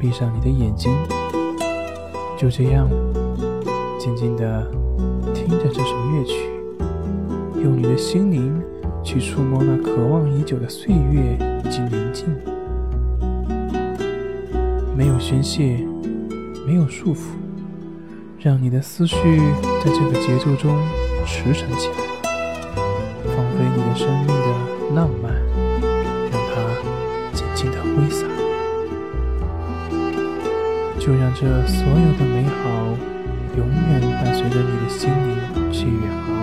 闭上你的眼睛，就这样静静地听着这首乐曲，用你的心灵去触摸那渴望已久的岁月以及宁静。没有宣泄，没有束缚，让你的思绪在这个节奏中驰骋起来，放飞你的生命的浪漫，就让这所有的美好永远伴随着你的心灵去远航，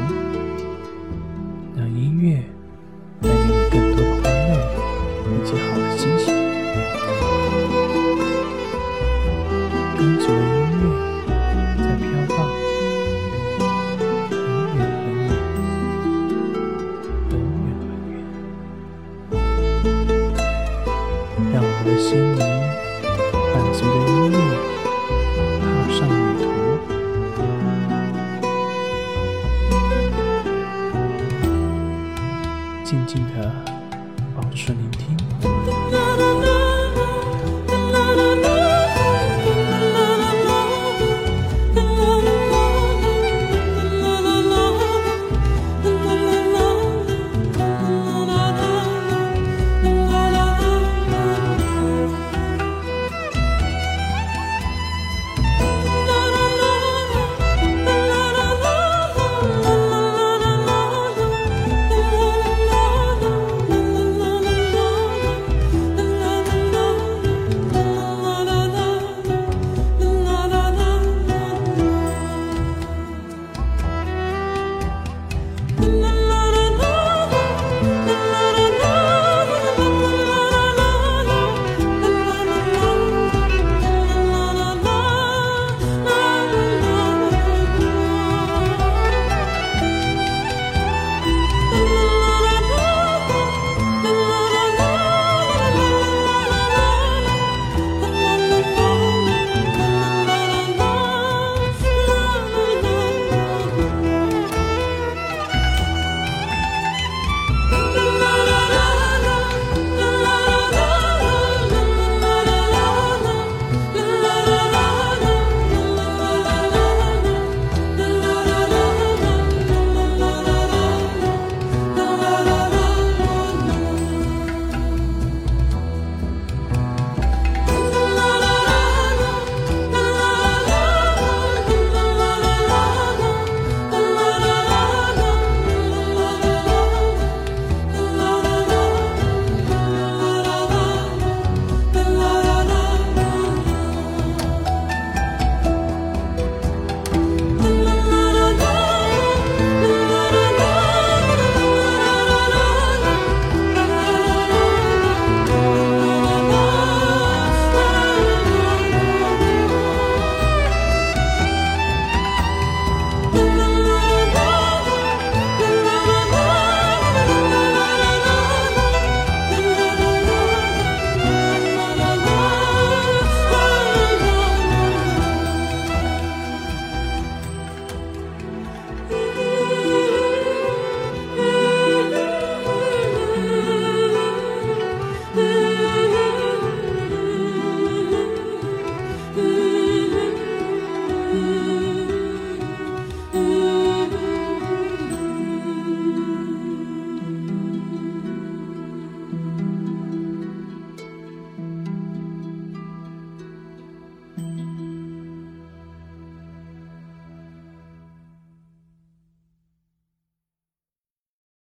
静静的保持聆听。